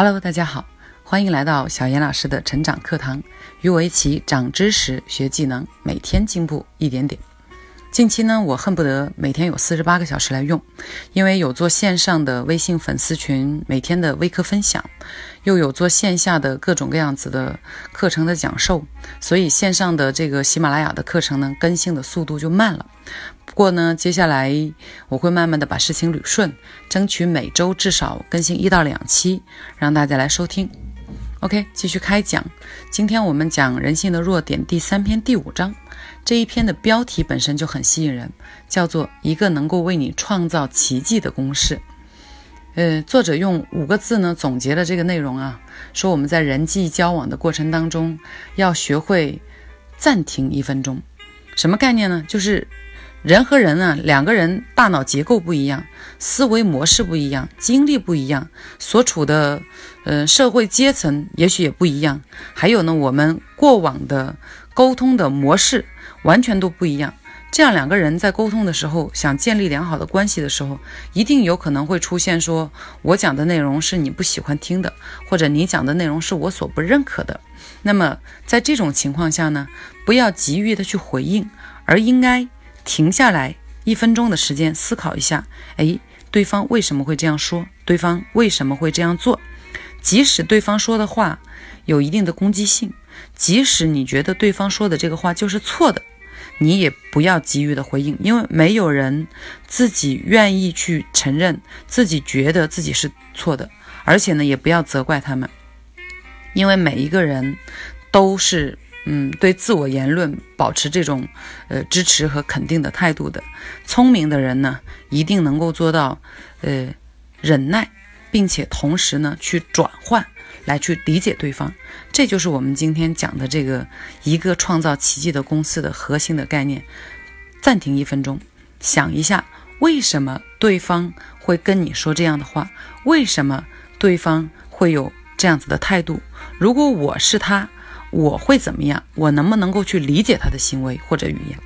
Hello，大家好，欢迎来到小严老师的成长课堂，与我一起长知识、学技能，每天进步一点点。近期呢，我恨不得每天有四十八个小时来用，因为有做线上的微信粉丝群，每天的微课分享，又有做线下的各种各样子的课程的讲授，所以线上的这个喜马拉雅的课程呢，更新的速度就慢了。不过呢，接下来我会慢慢的把事情捋顺，争取每周至少更新一到两期，让大家来收听。OK，继续开讲。今天我们讲人性的弱点第三篇第五章。这一篇的标题本身就很吸引人，叫做“一个能够为你创造奇迹的公式”。呃，作者用五个字呢总结了这个内容啊，说我们在人际交往的过程当中要学会暂停一分钟。什么概念呢？就是人和人啊，两个人大脑结构不一样，思维模式不一样，经历不一样，所处的呃社会阶层也许也不一样，还有呢，我们过往的沟通的模式。完全都不一样。这样两个人在沟通的时候，想建立良好的关系的时候，一定有可能会出现说，我讲的内容是你不喜欢听的，或者你讲的内容是我所不认可的。那么在这种情况下呢，不要急于的去回应，而应该停下来一分钟的时间思考一下，哎，对方为什么会这样说？对方为什么会这样做？即使对方说的话有一定的攻击性，即使你觉得对方说的这个话就是错的。你也不要急于的回应，因为没有人自己愿意去承认自己觉得自己是错的，而且呢，也不要责怪他们，因为每一个人都是嗯对自我言论保持这种呃支持和肯定的态度的。聪明的人呢，一定能够做到呃忍耐，并且同时呢去转换。来去理解对方，这就是我们今天讲的这个一个创造奇迹的公司的核心的概念。暂停一分钟，想一下为什么对方会跟你说这样的话，为什么对方会有这样子的态度？如果我是他，我会怎么样？我能不能够去理解他的行为或者语言？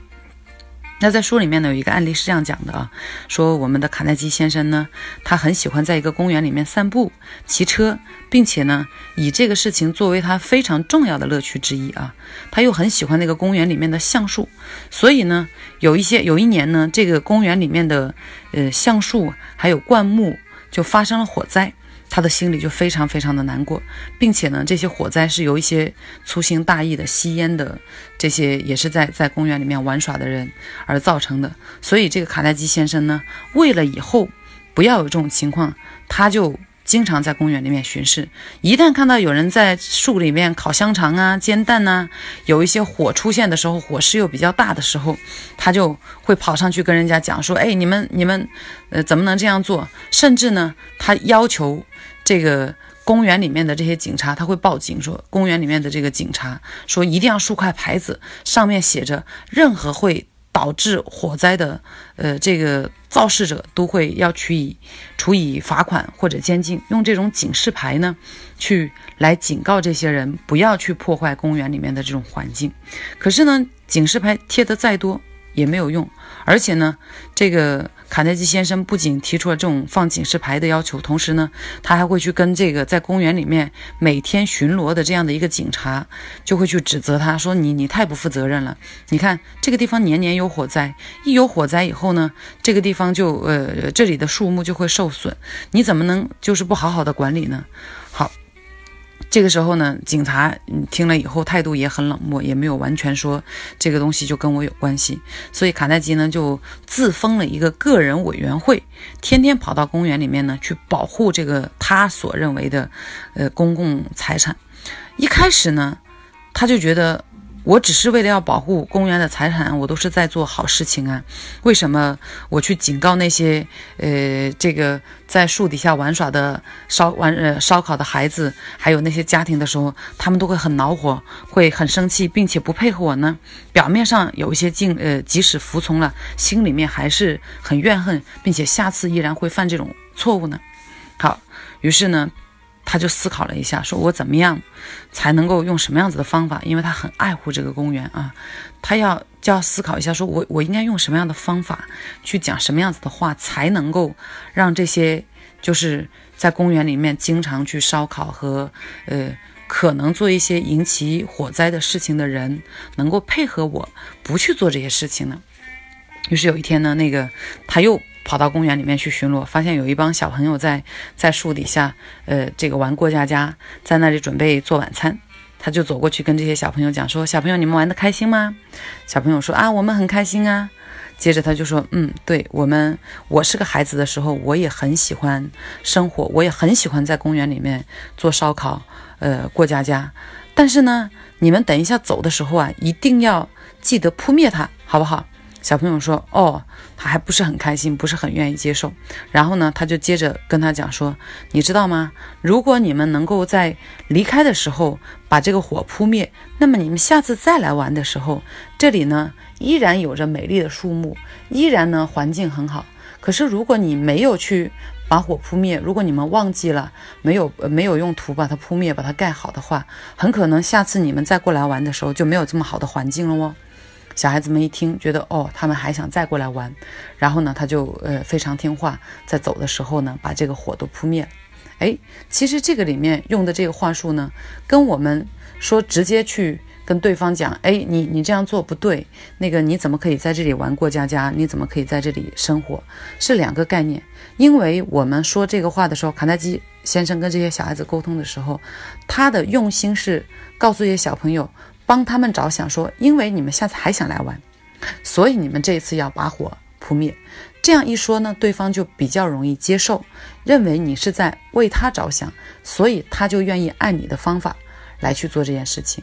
那在书里面呢，有一个案例是这样讲的啊，说我们的卡耐基先生呢，他很喜欢在一个公园里面散步、骑车，并且呢，以这个事情作为他非常重要的乐趣之一啊。他又很喜欢那个公园里面的橡树，所以呢，有一些有一年呢，这个公园里面的呃橡树还有灌木就发生了火灾。他的心里就非常非常的难过，并且呢，这些火灾是由一些粗心大意的吸烟的这些也是在在公园里面玩耍的人而造成的。所以这个卡耐基先生呢，为了以后不要有这种情况，他就经常在公园里面巡视。一旦看到有人在树里面烤香肠啊、煎蛋呐，有一些火出现的时候，火势又比较大的时候，他就会跑上去跟人家讲说：“哎，你们你们，呃，怎么能这样做？”甚至呢，他要求。这个公园里面的这些警察，他会报警说，公园里面的这个警察说，一定要竖块牌子，上面写着，任何会导致火灾的，呃，这个肇事者都会要处以处以罚款或者监禁，用这种警示牌呢，去来警告这些人不要去破坏公园里面的这种环境。可是呢，警示牌贴的再多也没有用，而且呢，这个。卡耐基先生不仅提出了这种放警示牌的要求，同时呢，他还会去跟这个在公园里面每天巡逻的这样的一个警察，就会去指责他说：“你你太不负责任了！你看这个地方年年有火灾，一有火灾以后呢，这个地方就呃这里的树木就会受损，你怎么能就是不好好的管理呢？”这个时候呢，警察听了以后态度也很冷漠，也没有完全说这个东西就跟我有关系。所以卡耐基呢就自封了一个个人委员会，天天跑到公园里面呢去保护这个他所认为的呃公共财产。一开始呢，他就觉得。我只是为了要保护公园的财产，我都是在做好事情啊。为什么我去警告那些呃，这个在树底下玩耍的烧玩呃烧烤的孩子，还有那些家庭的时候，他们都会很恼火，会很生气，并且不配合我呢？表面上有一些敬呃，即使服从了，心里面还是很怨恨，并且下次依然会犯这种错误呢？好，于是呢。他就思考了一下，说我怎么样才能够用什么样子的方法？因为他很爱护这个公园啊，他要就要思考一下，说我我应该用什么样的方法去讲什么样子的话，才能够让这些就是在公园里面经常去烧烤和呃可能做一些引起火灾的事情的人，能够配合我不去做这些事情呢？于是有一天呢，那个他又跑到公园里面去巡逻，发现有一帮小朋友在在树底下，呃，这个玩过家家，在那里准备做晚餐。他就走过去跟这些小朋友讲说：“小朋友，你们玩的开心吗？”小朋友说：“啊，我们很开心啊。”接着他就说：“嗯，对我们，我是个孩子的时候，我也很喜欢生活，我也很喜欢在公园里面做烧烤，呃，过家家。但是呢，你们等一下走的时候啊，一定要记得扑灭它，好不好？”小朋友说：“哦，他还不是很开心，不是很愿意接受。然后呢，他就接着跟他讲说：‘你知道吗？如果你们能够在离开的时候把这个火扑灭，那么你们下次再来玩的时候，这里呢依然有着美丽的树木，依然呢环境很好。可是如果你没有去把火扑灭，如果你们忘记了没有没有用土把它扑灭，把它盖好的话，很可能下次你们再过来玩的时候就没有这么好的环境了哦。’”小孩子们一听，觉得哦，他们还想再过来玩，然后呢，他就呃非常听话，在走的时候呢，把这个火都扑灭了。哎，其实这个里面用的这个话术呢，跟我们说直接去跟对方讲，哎，你你这样做不对，那个你怎么可以在这里玩过家家？你怎么可以在这里生活？是两个概念。因为我们说这个话的时候，卡耐基先生跟这些小孩子沟通的时候，他的用心是告诉一些小朋友。帮他们着想，说，因为你们下次还想来玩，所以你们这一次要把火扑灭。这样一说呢，对方就比较容易接受，认为你是在为他着想，所以他就愿意按你的方法来去做这件事情。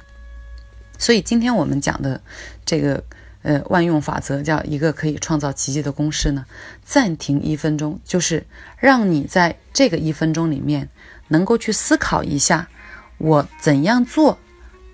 所以今天我们讲的这个呃万用法则，叫一个可以创造奇迹的公式呢，暂停一分钟，就是让你在这个一分钟里面能够去思考一下，我怎样做，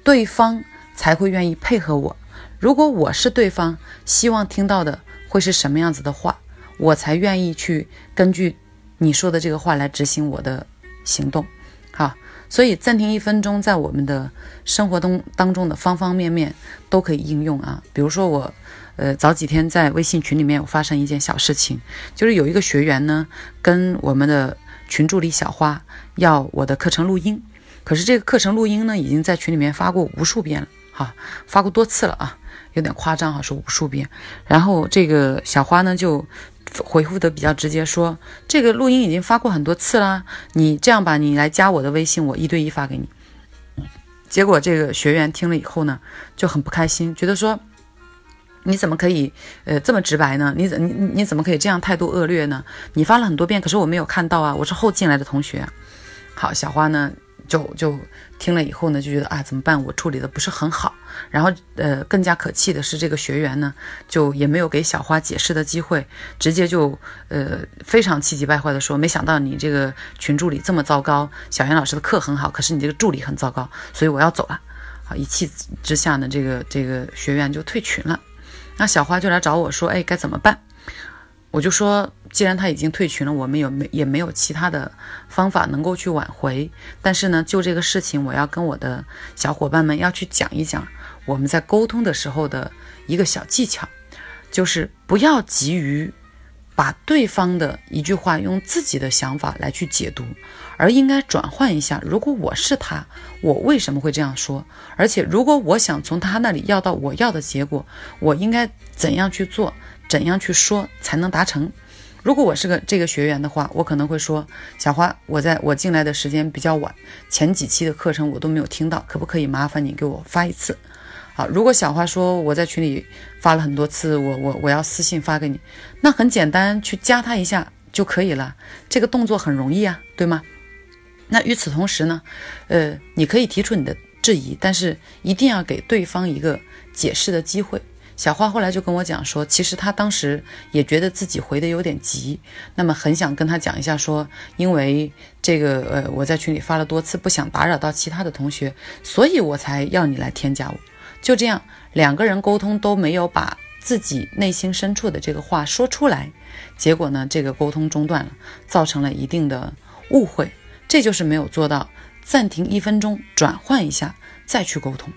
对方。才会愿意配合我。如果我是对方，希望听到的会是什么样子的话，我才愿意去根据你说的这个话来执行我的行动。好，所以暂停一分钟，在我们的生活中当中的方方面面都可以应用啊。比如说我，呃，早几天在微信群里面有发生一件小事情，就是有一个学员呢，跟我们的群助理小花要我的课程录音，可是这个课程录音呢，已经在群里面发过无数遍了。哈，发过多次了啊，有点夸张哈，说无数遍。然后这个小花呢就回复的比较直接，说这个录音已经发过很多次了，你这样吧，你来加我的微信，我一对一发给你。结果这个学员听了以后呢，就很不开心，觉得说你怎么可以呃这么直白呢？你怎你你怎么可以这样态度恶劣呢？你发了很多遍，可是我没有看到啊，我是后进来的同学。好，小花呢？就就听了以后呢，就觉得啊，怎么办？我处理的不是很好。然后呃，更加可气的是，这个学员呢，就也没有给小花解释的机会，直接就呃非常气急败坏的说：“没想到你这个群助理这么糟糕，小袁老师的课很好，可是你这个助理很糟糕，所以我要走了。”啊，一气之下呢，这个这个学员就退群了。那小花就来找我说：“哎，该怎么办？”我就说，既然他已经退群了，我们有没也没有其他的方法能够去挽回。但是呢，就这个事情，我要跟我的小伙伴们要去讲一讲，我们在沟通的时候的一个小技巧，就是不要急于把对方的一句话用自己的想法来去解读，而应该转换一下。如果我是他，我为什么会这样说？而且，如果我想从他那里要到我要的结果，我应该怎样去做？怎样去说才能达成？如果我是个这个学员的话，我可能会说：“小花，我在我进来的时间比较晚，前几期的课程我都没有听到，可不可以麻烦你给我发一次？”好，如果小花说我在群里发了很多次，我我我要私信发给你，那很简单，去加他一下就可以了，这个动作很容易啊，对吗？那与此同时呢，呃，你可以提出你的质疑，但是一定要给对方一个解释的机会。小花后来就跟我讲说，其实她当时也觉得自己回的有点急，那么很想跟他讲一下，说因为这个呃我在群里发了多次，不想打扰到其他的同学，所以我才要你来添加我。就这样，两个人沟通都没有把自己内心深处的这个话说出来，结果呢，这个沟通中断了，造成了一定的误会。这就是没有做到暂停一分钟，转换一下再去沟通。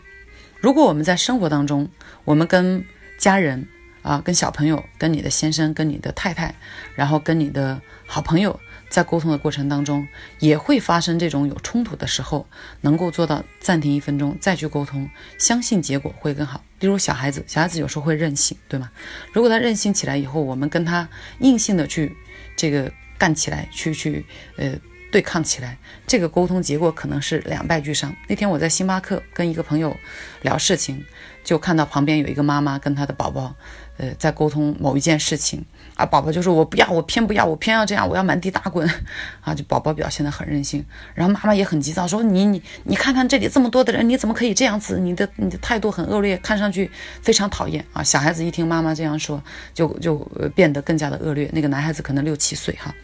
如果我们在生活当中，我们跟家人啊，跟小朋友、跟你的先生、跟你的太太，然后跟你的好朋友在沟通的过程当中，也会发生这种有冲突的时候，能够做到暂停一分钟再去沟通，相信结果会更好。例如小孩子，小孩子有时候会任性，对吗？如果他任性起来以后，我们跟他硬性的去这个干起来，去去呃。对抗起来，这个沟通结果可能是两败俱伤。那天我在星巴克跟一个朋友聊事情，就看到旁边有一个妈妈跟她的宝宝，呃，在沟通某一件事情，啊，宝宝就说：“我不要，我偏不要，我偏要这样，我要满地打滚。”啊，就宝宝表现得很任性，然后妈妈也很急躁，说：“你你你看看这里这么多的人，你怎么可以这样子？你的你的态度很恶劣，看上去非常讨厌啊！”小孩子一听妈妈这样说，就就变得更加的恶劣。那个男孩子可能六七岁哈。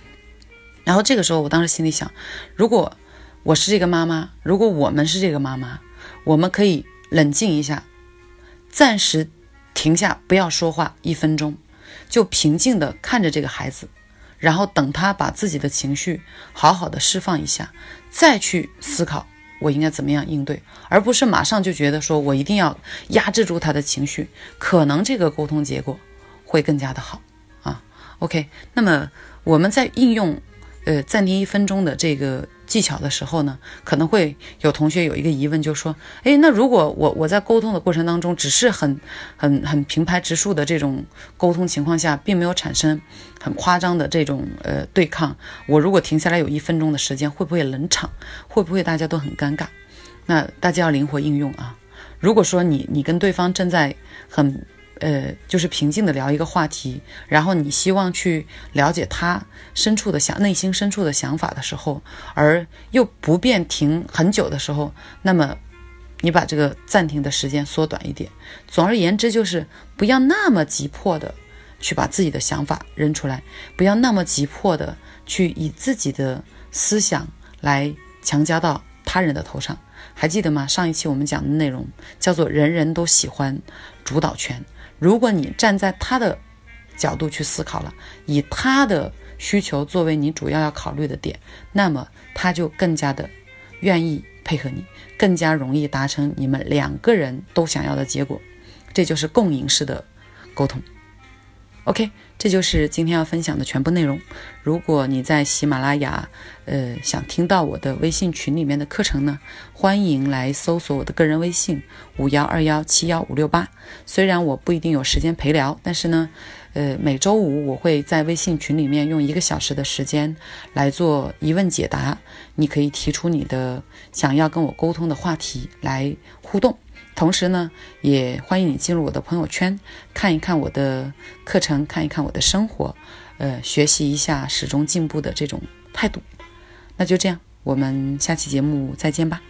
然后这个时候，我当时心里想，如果我是这个妈妈，如果我们是这个妈妈，我们可以冷静一下，暂时停下，不要说话一分钟，就平静地看着这个孩子，然后等他把自己的情绪好好的释放一下，再去思考我应该怎么样应对，而不是马上就觉得说我一定要压制住他的情绪，可能这个沟通结果会更加的好啊。OK，那么我们在应用。呃，暂停一分钟的这个技巧的时候呢，可能会有同学有一个疑问，就说：哎，那如果我我在沟通的过程当中，只是很很很平排直述的这种沟通情况下，并没有产生很夸张的这种呃对抗，我如果停下来有一分钟的时间，会不会冷场？会不会大家都很尴尬？那大家要灵活应用啊！如果说你你跟对方正在很。呃，就是平静的聊一个话题，然后你希望去了解他深处的想内心深处的想法的时候，而又不便停很久的时候，那么你把这个暂停的时间缩短一点。总而言之，就是不要那么急迫的去把自己的想法扔出来，不要那么急迫的去以自己的思想来强加到他人的头上。还记得吗？上一期我们讲的内容叫做“人人都喜欢主导权”。如果你站在他的角度去思考了，以他的需求作为你主要要考虑的点，那么他就更加的愿意配合你，更加容易达成你们两个人都想要的结果。这就是共赢式的沟通。OK。这就是今天要分享的全部内容。如果你在喜马拉雅，呃，想听到我的微信群里面的课程呢，欢迎来搜索我的个人微信五幺二幺七幺五六八。虽然我不一定有时间陪聊，但是呢，呃，每周五我会在微信群里面用一个小时的时间来做疑问解答。你可以提出你的想要跟我沟通的话题来互动。同时呢，也欢迎你进入我的朋友圈，看一看我的课程，看一看我的生活，呃，学习一下始终进步的这种态度。那就这样，我们下期节目再见吧。